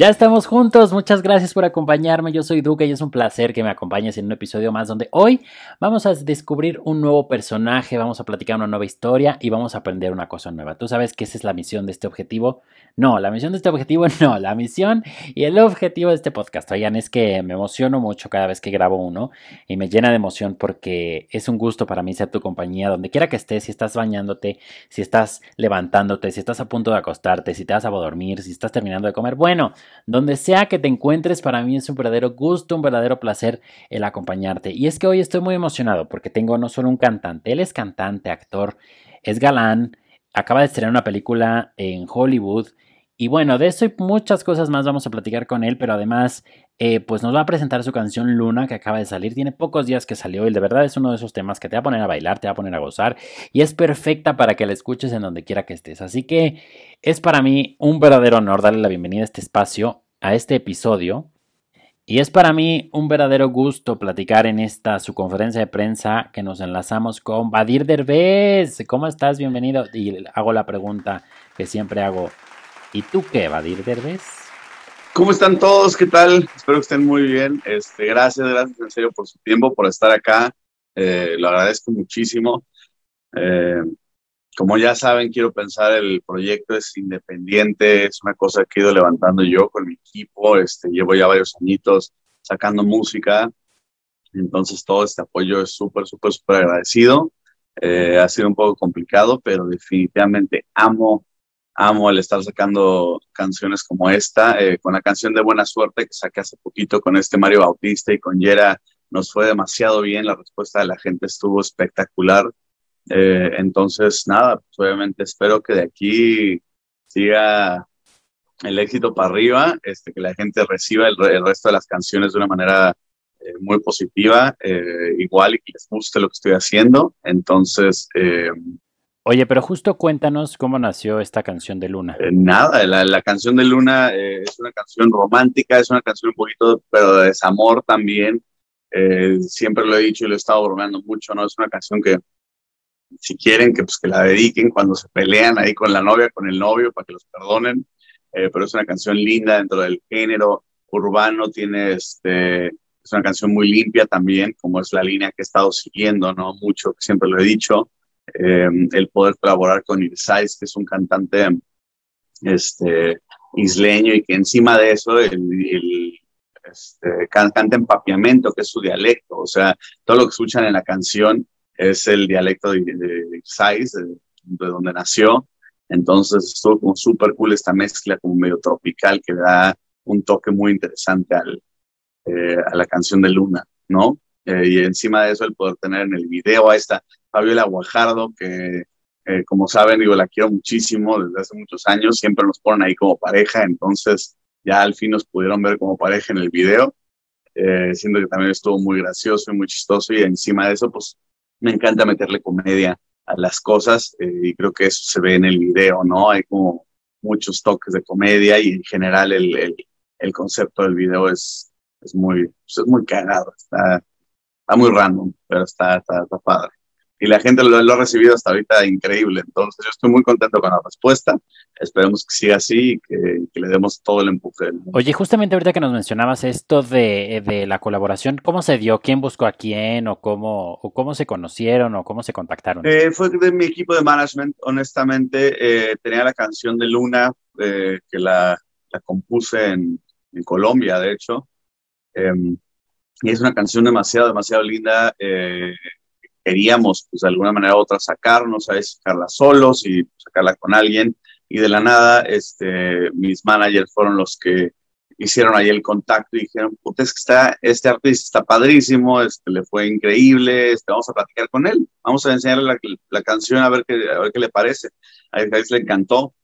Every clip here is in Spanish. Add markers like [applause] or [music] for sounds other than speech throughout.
Ya estamos juntos, muchas gracias por acompañarme. Yo soy Duque y es un placer que me acompañes en un episodio más donde hoy vamos a descubrir un nuevo personaje, vamos a platicar una nueva historia y vamos a aprender una cosa nueva. ¿Tú sabes que esa es la misión de este objetivo? No, la misión de este objetivo [laughs] no, la misión y el objetivo de este podcast. Oigan, es que me emociono mucho cada vez que grabo uno y me llena de emoción porque es un gusto para mí ser tu compañía donde quiera que estés, si estás bañándote, si estás levantándote, si estás a punto de acostarte, si te vas a dormir, si estás terminando de comer. Bueno, donde sea que te encuentres, para mí es un verdadero gusto, un verdadero placer el acompañarte. Y es que hoy estoy muy emocionado porque tengo no solo un cantante, él es cantante, actor, es galán, acaba de estrenar una película en Hollywood. Y bueno, de eso y muchas cosas más vamos a platicar con él, pero además, eh, pues nos va a presentar su canción Luna que acaba de salir. Tiene pocos días que salió y de verdad es uno de esos temas que te va a poner a bailar, te va a poner a gozar y es perfecta para que la escuches en donde quiera que estés. Así que es para mí un verdadero honor darle la bienvenida a este espacio, a este episodio. Y es para mí un verdadero gusto platicar en esta su conferencia de prensa que nos enlazamos con Badir Derbez. ¿Cómo estás? Bienvenido. Y hago la pregunta que siempre hago. ¿Y tú qué, Badir Derbez? ¿Cómo están todos? ¿Qué tal? Espero que estén muy bien. Este, gracias, gracias en serio por su tiempo, por estar acá. Eh, lo agradezco muchísimo. Eh, como ya saben, quiero pensar, el proyecto es independiente, es una cosa que he ido levantando yo con mi equipo, este, llevo ya varios añitos sacando música, entonces todo este apoyo es súper, súper, súper agradecido. Eh, ha sido un poco complicado, pero definitivamente amo, amo el estar sacando canciones como esta, eh, con la canción de Buena Suerte que saqué hace poquito con este Mario Bautista y con Yera, nos fue demasiado bien, la respuesta de la gente estuvo espectacular. Eh, entonces, nada, pues obviamente espero que de aquí siga el éxito para arriba, este, que la gente reciba el, resto de las canciones de una manera eh, muy positiva, eh, igual y que les guste lo que estoy haciendo. Entonces... Oye, pero justo cuéntanos cómo nació esta canción de Luna. nada, la, la, canción de Luna es una canción romántica, es una canción un poquito, pero de desamor también. siempre lo he dicho y lo he estado bromeando mucho, ¿no? Es una canción que si quieren que, pues, que la dediquen cuando se pelean ahí con la novia, con el novio, para que los perdonen. Eh, pero es una canción linda dentro del género urbano, tiene este, es una canción muy limpia también, como es la línea que he estado siguiendo, ¿no? Mucho, siempre lo he dicho, eh, el poder colaborar con Irsais, que es un cantante este, isleño y que encima de eso el, el este, canta en papiamento, que es su dialecto, o sea, todo lo que escuchan en la canción es el dialecto de, de, de, donde nació. Entonces estuvo como súper cool esta mezcla como medio tropical que da un toque muy interesante al, eh, a la canción de Luna, ¿no? Eh, y encima de eso el poder tener en el video a esta Fabiola Guajardo, que eh, como saben, digo, la quiero muchísimo desde hace muchos años, siempre nos ponen ahí como pareja, entonces ya al fin nos pudieron ver como pareja en el video, siendo que también estuvo muy gracioso y muy chistoso y encima de eso, pues me encanta meterle comedia a las cosas eh, y creo que eso se ve en el video, ¿no? Hay como muchos toques de comedia y en general el, el, el concepto del video es, es, muy, pues, es muy cagado, está, está muy random, pero está, está, está padre y la gente lo, ha recibido hasta ahorita increíble. Entonces yo estoy muy contento con la respuesta. Esperemos que siga así y que, le demos todo el empuje. Oye, justamente ahorita que nos mencionabas esto de, de, la colaboración, ¿cómo se dio? ¿Quién buscó a quién? ¿O cómo, o cómo se conocieron? ¿O cómo se contactaron? Eh, fue de mi equipo de management, honestamente. Eh, tenía la canción de Luna, eh, que la, la compuse en, en, Colombia, de hecho. Em, y es una canción demasiado, demasiado linda queríamos, pues de alguna manera u otra, sacarnos, a sacarla solos y sacarla con alguien. Y de la nada, este, mis managers fueron los que hicieron ahí el contacto y dijeron, puta, es que está, este artista está padrísimo, este, le fue increíble, este, vamos a platicar con él, vamos a enseñarle la, la canción a ver, qué, a ver qué le parece. A él le encantó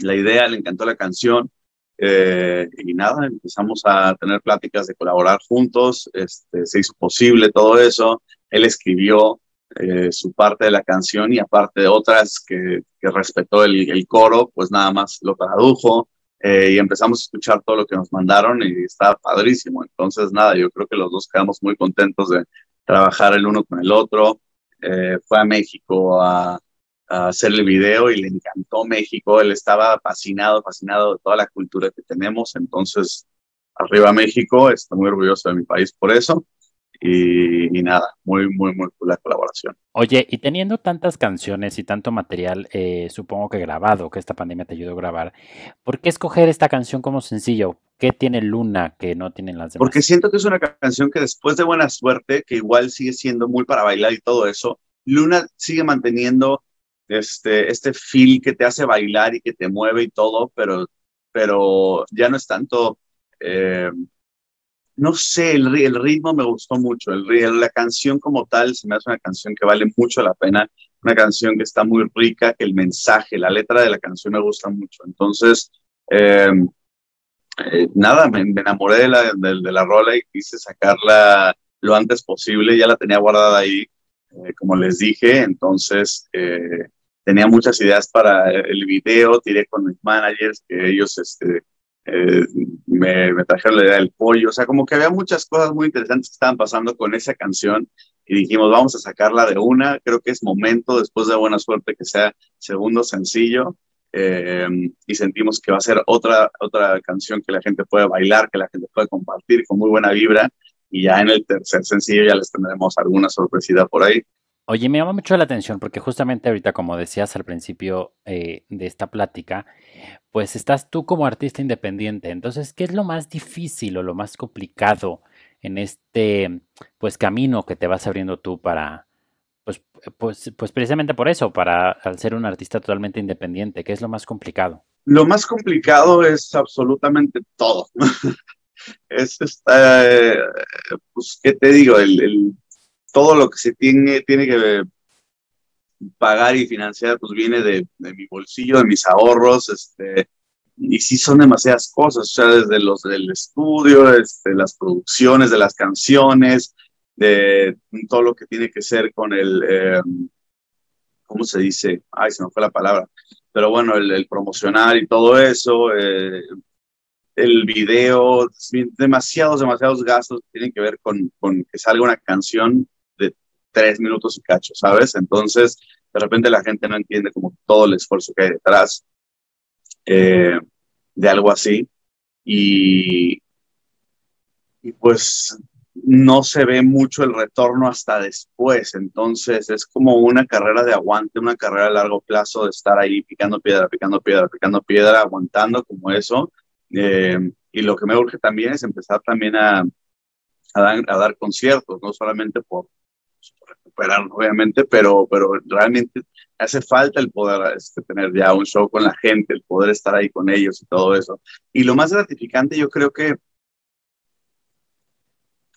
la idea, le encantó la canción. Eh, y nada, empezamos a tener pláticas de colaborar juntos, este, se hizo posible todo eso, él escribió eh, su parte de la canción y aparte de otras que, respetó el, coro, pues nada más lo tradujo eh, y empezamos a escuchar todo lo que nos mandaron y estaba padrísimo. Entonces, nada, yo creo que los dos quedamos muy contentos de trabajar el uno con el otro. Eh, fue a México a, hacer el video y le encantó México. Él estaba fascinado, fascinado de toda la cultura que tenemos. Entonces, arriba México, estoy muy orgulloso de mi país por eso. Y, nada, muy, muy, muy cool la colaboración. Oye, y teniendo tantas canciones y tanto material, eh, supongo que grabado, que esta pandemia te ayudó a grabar, ¿por qué escoger esta canción como sencillo? ¿Qué tiene Luna que no tienen las demás? Porque siento que es una canción que después de Buena Suerte, que igual sigue siendo muy para bailar y todo eso, Luna sigue manteniendo este, este feel que te hace bailar y que te mueve y todo, pero, pero ya no es tanto... Eh, no sé, el, ritmo me gustó mucho, el, la canción como tal se me hace una canción que vale mucho la pena, una canción que está muy rica, que el mensaje, la letra de la canción me gusta mucho. Entonces, em, eh, nada, me, enamoré de la, de, la rola y quise sacarla lo antes posible, ya la tenía guardada ahí, eh, como les dije, entonces eh, tenía muchas ideas para el video, tiré con mis managers, que ellos este, eh, me, me, trajeron la idea del pollo, o sea, como que había muchas cosas muy interesantes que estaban pasando con esa canción y dijimos, vamos a sacarla de una, creo que es momento, después de Buena Suerte, que sea segundo sencillo, eh, y sentimos que va a ser otra, otra canción que la gente puede bailar, que la gente puede compartir con muy buena vibra, y ya en el tercer sencillo ya les tendremos alguna sorpresita por ahí. Oye, me llama mucho la atención porque justamente ahorita, como decías al principio eh, de esta plática, pues estás tú como artista independiente. Entonces, ¿qué es lo más difícil o lo más complicado en este pues camino que te vas abriendo tú para, pues, pues, pues precisamente por eso, para al ser un artista totalmente independiente? ¿Qué es lo más complicado? Lo más complicado es absolutamente todo. [laughs] es esta, eh, pues, ¿qué te digo? el todo lo que se tiene, tiene que pagar y financiar, pues viene de, mi bolsillo, de mis ahorros, este, y sí son demasiadas cosas, o sea, desde los del estudio, este, las producciones de las canciones, de todo lo que tiene que ser con el, em, ¿cómo se dice? Ay, se me fue la palabra, pero bueno, el, promocionar y todo eso, eh, el video, demasiados, demasiados gastos que tienen que ver con, con que salga una canción tres minutos y cacho, ¿sabes? Entonces, de repente la gente no entiende como todo el esfuerzo que hay detrás eh, de algo así. Y, y pues no se ve mucho el retorno hasta después. Entonces es como una carrera de aguante, una carrera a largo plazo de estar ahí picando piedra, picando piedra, picando piedra, aguantando como eso. Eh, y lo que me urge también es empezar también a, a, dar, a dar conciertos, no solamente por, recuperar, obviamente, pero, pero realmente hace falta el poder este, tener ya un show con la gente, el poder estar ahí con ellos y todo eso. Y lo más gratificante, yo creo que,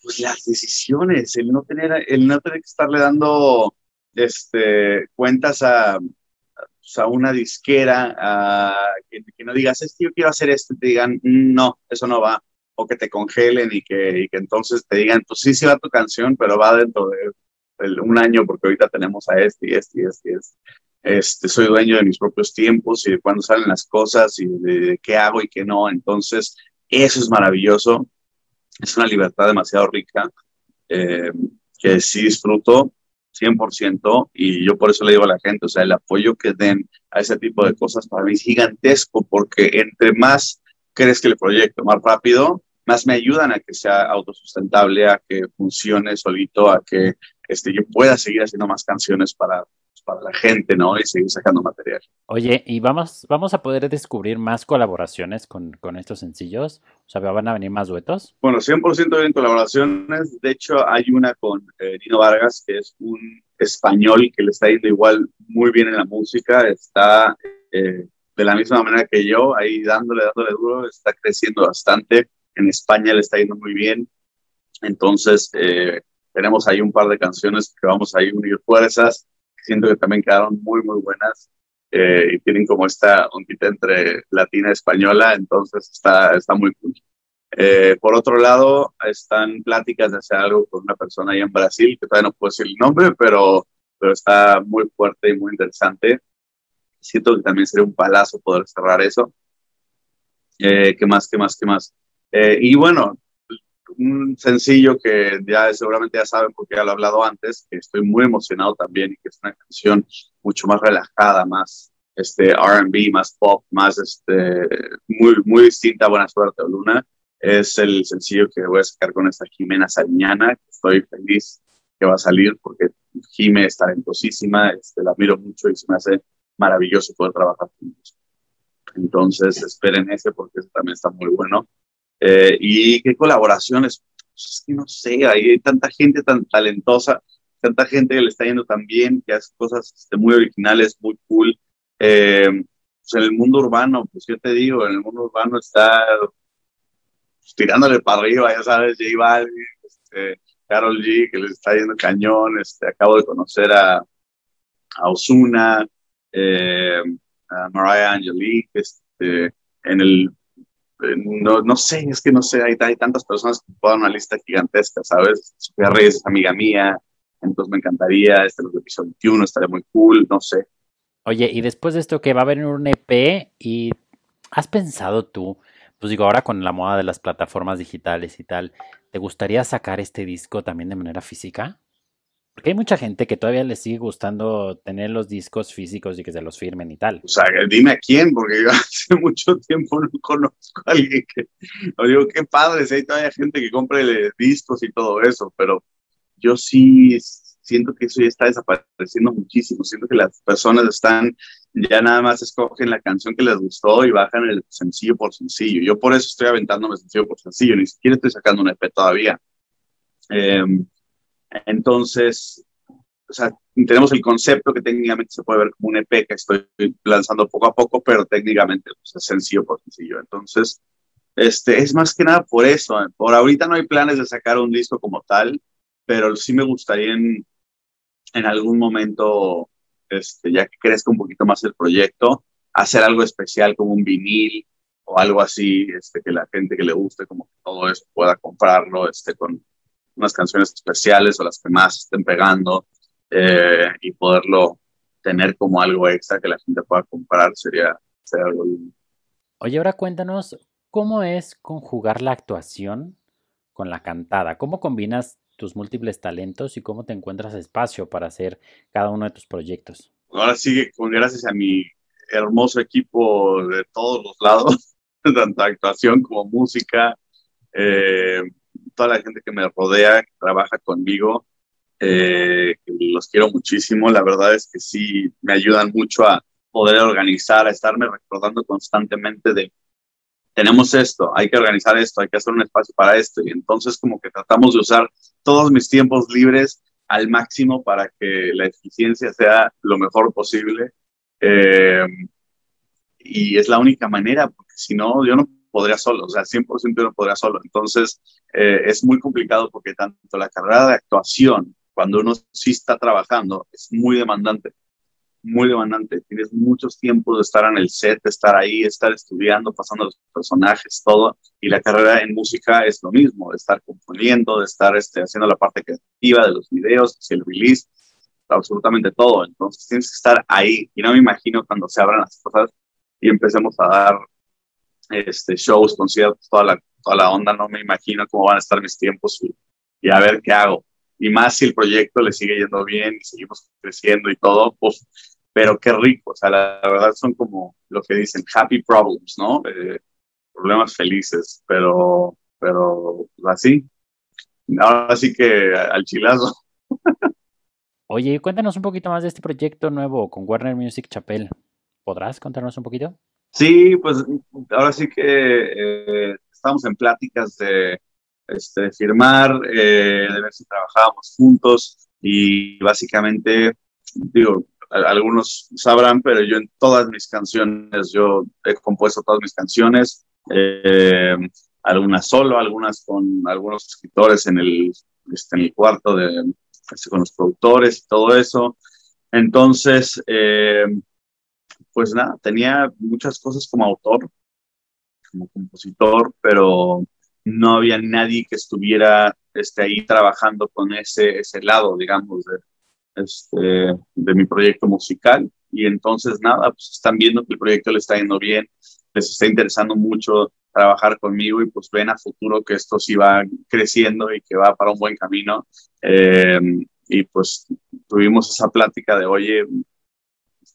pues las decisiones, el no tener, el no tener que estarle dando este, cuentas a, pues, a una disquera, a, que, no digas, es que yo quiero hacer esto, y te digan, no, eso no va, o que te congelen y que, y que entonces te digan, pues sí, sí va tu canción, pero va dentro de un año porque ahorita tenemos a este y este y este y este. Este, soy dueño de mis propios tiempos y de cuándo salen las cosas y de, qué hago y qué no. Entonces, eso es maravilloso. Es una libertad demasiado rica eh, que sí disfruto 100% y yo por eso le digo a la gente, o sea, el apoyo que den a ese tipo de cosas para mí es gigantesco porque entre más crees que el proyecto más rápido, más me ayudan a que sea autosustentable, a que funcione solito, a que este, yo pueda seguir haciendo más canciones para, para la gente, ¿no? Y seguir sacando material. Oye, ¿y vamos, vamos a poder descubrir más colaboraciones con, con estos sencillos? O sea, ¿van a venir más duetos? Bueno, 100% en colaboraciones. De hecho, hay una con eh, Nino Vargas, que es un español que le está yendo igual muy bien en la música. Está eh, de la misma manera que yo, ahí dándole, dándole duro, está creciendo bastante. En España le está yendo muy bien. Entonces, eh, tenemos ahí un par de canciones que vamos a unir fuerzas. Siento que también quedaron muy, muy buenas. Eh, y tienen como esta ondita entre latina y española, entonces está, está muy cool. Eh, por otro lado, están pláticas de hacer algo con una persona ahí en Brasil, que todavía no puedo decir el nombre, pero, pero está muy fuerte y muy interesante. Siento que también sería un palazo poder cerrar eso. Eh, ¿Qué más, qué más, qué más? y bueno, un sencillo que ya seguramente ya saben porque ya lo he hablado antes, que estoy muy emocionado también y que es una canción mucho más relajada, más este R&B, más pop, más este, muy, muy distinta Buena Suerte Luna. Es el sencillo que voy a sacar con esta Jimena Sariñana, estoy feliz que va a salir porque Jime es talentosísima, este, la admiro mucho y se me hace maravilloso poder trabajar juntos. Entonces, esperen ese porque también está muy bueno. Eh, y qué colaboraciones, pues es que no sé, hay tanta gente tan talentosa, tanta gente que le está yendo tan bien, que hace cosas este, muy originales, muy cool. Eh, pues en el mundo urbano, pues yo te digo, en el mundo urbano está pues, tirándole para arriba, ya sabes, J Balvin, este, Carol G, que les está yendo cañón, este, acabo de conocer a, a Osuna, eh, a Mariah Angelique, este, en el, no, no, sé, es que no sé, hay, tantas personas que puedan una lista gigantesca, ¿sabes? Sofía Reyes es amiga mía, entonces me encantaría, este los episodio 21 estaría muy cool, no sé. Oye, y después de esto que va a haber un EP y has pensado tú, pues digo, ahora con la moda de las plataformas digitales y tal, ¿te gustaría sacar este disco también de manera física? Porque hay mucha gente que todavía le sigue gustando tener los discos físicos y que se los firmen y tal. O sea, dime a quién, porque yo [laughs] hace mucho tiempo no conozco a alguien que. O digo, qué padre, si hay todavía gente que compre discos y todo eso, pero yo sí siento que eso ya está desapareciendo muchísimo. Siento que las personas están, ya nada más escogen la canción que les gustó y bajan el sencillo por sencillo. Yo por eso estoy aventándome sencillo por sencillo, ni siquiera estoy sacando un EP todavía. Eh, entonces, o sea, tenemos el concepto que técnicamente se puede ver como un EP que estoy lanzando poco a poco, pero técnicamente pues, es sencillo por sencillo. Entonces, este, es más que nada por eso. Por ahorita no hay planes de sacar un disco como tal, pero sí me gustaría en, en algún momento, este, ya que crezca un poquito más el proyecto, hacer algo especial como un vinil o algo así, este, que la gente que le guste, como todo eso pueda comprarlo, este, con unas canciones especiales o las que más estén pegando eh, y poderlo tener como algo extra que la gente pueda comprar sería, algo Oye, ahora cuéntanos cómo es conjugar la actuación con la cantada. ¿Cómo combinas tus múltiples talentos y cómo te encuentras espacio para hacer cada uno de tus proyectos? Ahora sí, con gracias a mi hermoso equipo de todos los lados, [laughs] tanto actuación como música, eh, toda la gente que me rodea, que trabaja conmigo, eh, los quiero muchísimo. La verdad es que sí me ayudan mucho a poder organizar, a estarme recordando constantemente de tenemos esto, hay que organizar esto, hay que hacer un espacio para esto. Y entonces como que tratamos de usar todos mis tiempos libres al máximo para que la eficiencia sea lo mejor posible. Eh, y es la única manera, porque si no, yo no podría solo, o sea, 100% yo no podría solo. Entonces, eh, es muy complicado porque tanto la carrera de actuación, cuando uno sí está trabajando, es muy demandante, muy demandante. Tienes muchos tiempos de estar en el set, de estar ahí, estar estudiando, pasando los personajes, todo. Y la carrera en música es lo mismo, de estar componiendo, de estar este, haciendo la parte creativa de los videos, el release, absolutamente todo. Entonces tienes que estar ahí. Y no me imagino cuando se abran las cosas y empecemos a dar este, shows, conciertos, toda la, toda la onda, no me imagino cómo van a estar mis tiempos y, a ver qué hago. Y más si el proyecto le sigue yendo bien y seguimos creciendo y todo, pues, pero qué rico, o sea, la, verdad son como lo que dicen, happy problems, ¿no? Eh, problemas felices, pero, pero así, ahora sí que al chilazo. [laughs] Oye, cuéntanos un poquito más de este proyecto nuevo con Warner Music Chapel. ¿Podrás contarnos un poquito? Sí, pues ahora sí que eh, estamos en pláticas de este, firmar, eh, de ver si trabajábamos juntos y básicamente, digo, algunos sabrán, pero yo en todas mis canciones, yo he compuesto todas mis canciones, eh, algunas solo, algunas con algunos escritores en el, este, en el cuarto de, este, con los productores y todo eso. Entonces, pues nada, tenía muchas cosas como autor, como compositor, pero no había nadie que estuviera este, ahí trabajando con ese, ese lado, digamos, de, este, de mi proyecto musical. Y entonces, nada, pues están viendo que el proyecto le está yendo bien, les está interesando mucho trabajar conmigo y pues ven a futuro que esto sí va creciendo y que va para un buen camino. Eh, y pues tuvimos esa plática de, oye,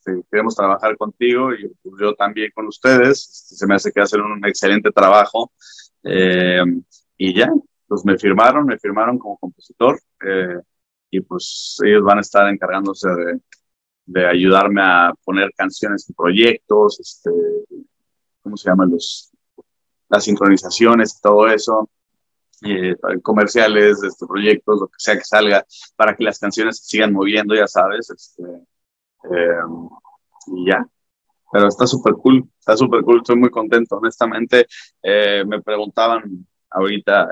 este, queremos trabajar contigo y pues, yo también con ustedes, este, se me hace que hacen un excelente trabajo. Eh, y ya, pues me firmaron, me firmaron como compositor eh, y pues ellos van a estar encargándose de, de, ayudarme a poner canciones en proyectos, este, ¿cómo se llaman los? Las sincronizaciones y todo eso. Eh, comerciales, este, proyectos, lo que sea que salga, para que las canciones se sigan moviendo, ya sabes, este, eh, y ya. Pero está súper cool, está súper cool, estoy muy contento, honestamente. Eh, me preguntaban ahorita,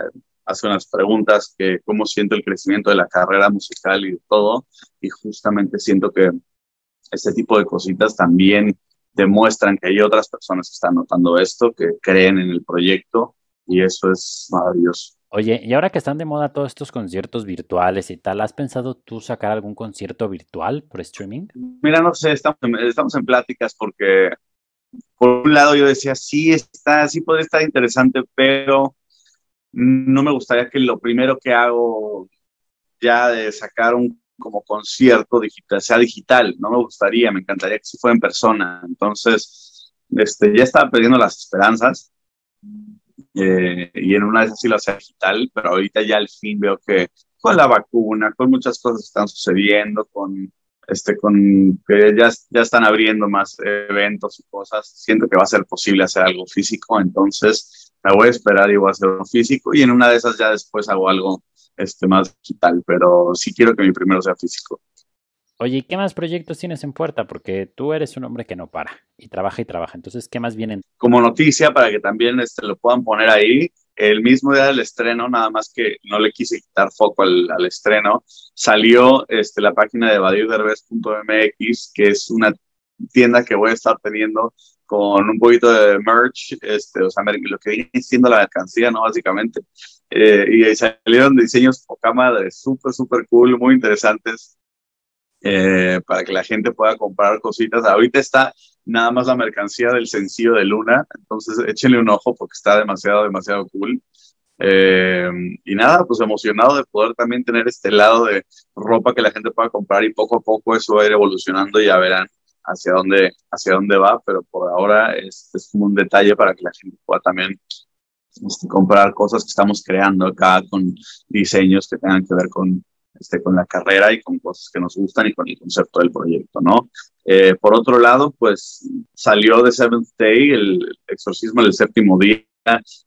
hace unas preguntas, que cómo siento el crecimiento de la carrera musical y todo, y justamente siento que este tipo de cositas también demuestran que hay otras personas que están notando esto, que creen en el proyecto, y eso es maravilloso. Oye, y ahora que están de moda todos estos conciertos virtuales y tal, ¿has pensado tú sacar algún concierto virtual por streaming? Mira, no sé, estamos en, pláticas porque por un lado yo decía, sí, está, sí puede estar interesante, pero no me gustaría que lo primero que hago ya de sacar un como concierto digital sea digital, no me gustaría, me encantaría que si fuera en persona. Entonces, este, ya estaba perdiendo las esperanzas eh, y en una de esas sí lo hacía digital, pero ahorita ya al fin veo que con la vacuna, con muchas cosas que están sucediendo, con este, con que ya, ya están abriendo más eventos y cosas, siento que va a ser posible hacer algo físico, entonces me voy a esperar y voy a hacer algo físico y en una de esas ya después hago algo este, más digital, pero sí quiero que mi primero sea físico. Oye, ¿qué más proyectos tienes en puerta? Porque tú eres un hombre que no para y trabaja y trabaja. Entonces, ¿qué más vienen? Como noticia, para que también este, lo puedan poner ahí, el mismo día del estreno, nada más que no le quise quitar foco al, al estreno, salió este, la página de badioderbez.mx, que es una tienda que voy a estar teniendo con un poquito de merch, este, o sea, lo que viene siendo la mercancía, ¿no? Básicamente. Eh, y salieron diseños poca madre, súper, súper cool, muy interesantes eh, para que la gente pueda comprar cositas. Ahorita está nada más la mercancía del sencillo de Luna, entonces échenle un ojo porque está demasiado, demasiado cool. Eh, y nada, pues emocionado de poder también tener este lado de ropa que la gente pueda comprar y poco a poco eso va a ir evolucionando ya verán hacia dónde, hacia dónde va, pero por ahora es, es como un detalle para que la gente pueda también este, comprar cosas que estamos creando acá con diseños que tengan que ver con, este, con la carrera y con cosas que nos gustan y con el concepto del proyecto, ¿no? Eh, por otro lado, pues salió de Seventh Day, el exorcismo del séptimo día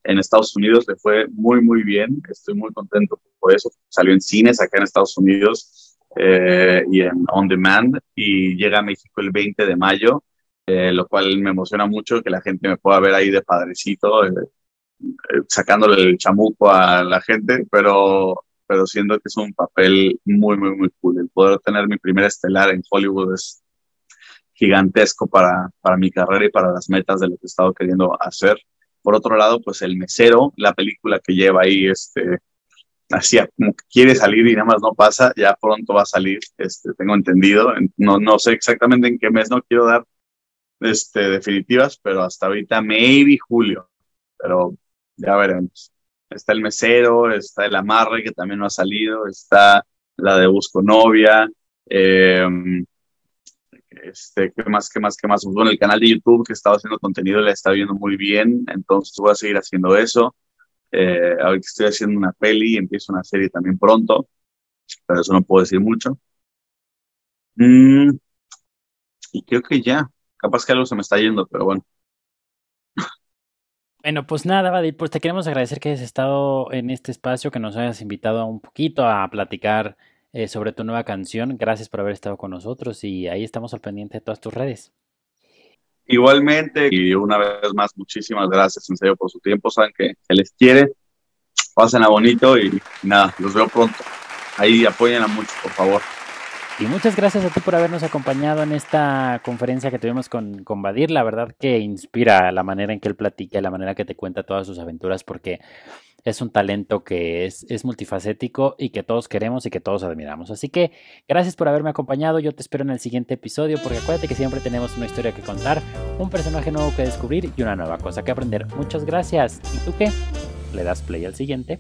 en Estados Unidos, le fue muy, muy bien. Estoy muy contento por eso. Salió en cines acá en Estados Unidos eh, y en On Demand y llega a México el 20 de mayo, eh, lo cual me emociona mucho que la gente me pueda ver ahí de padrecito, sacándole el chamuco a la gente, pero pero siento que es un papel muy, muy, muy cool. El poder tener mi primera estelar en Hollywood es gigantesco para, para mi carrera y para las metas de lo que he estado queriendo hacer. Por otro lado, pues El Mesero, la película que lleva ahí, este, así como que quiere salir y nada más no pasa, ya pronto va a salir, este, tengo entendido. No, no sé exactamente en qué mes, no quiero dar este, definitivas, pero hasta ahorita, maybe julio, pero ya veremos está el mesero, está el amarre que también no ha salido, está la de Busco Novia, em, este, ¿qué más, qué más, qué más? Bueno, el canal de YouTube que estaba haciendo contenido le está viendo muy bien, entonces voy a seguir haciendo eso. Eh, ahora que estoy haciendo una peli, empiezo una serie también pronto, pero eso no puedo decir mucho. Mm, y creo que ya, capaz que algo se me está yendo, pero bueno. Bueno, pues nada, Vadir, pues te queremos agradecer que hayas estado en este espacio, que nos hayas invitado un poquito a platicar eh, sobre tu nueva canción. Gracias por haber estado con nosotros y ahí estamos al pendiente de todas tus redes. Igualmente, y una vez más, muchísimas gracias en serio por su tiempo. Saben que, que les quiere, pasen a bonito y nada, los veo pronto. Ahí apoyen a mucho, por favor. Y muchas gracias a ti por habernos acompañado en esta conferencia que tuvimos con, con Badir. La verdad que inspira la manera en que él platica, la manera que te cuenta todas sus aventuras, porque es un talento que es, es multifacético y que todos queremos y que todos admiramos. Así que gracias por haberme acompañado. Yo te espero en el siguiente episodio, porque acuérdate que siempre tenemos una historia que contar, un personaje nuevo que descubrir y una nueva cosa que aprender. Muchas gracias. ¿Y tú qué? ¿Le das play al siguiente?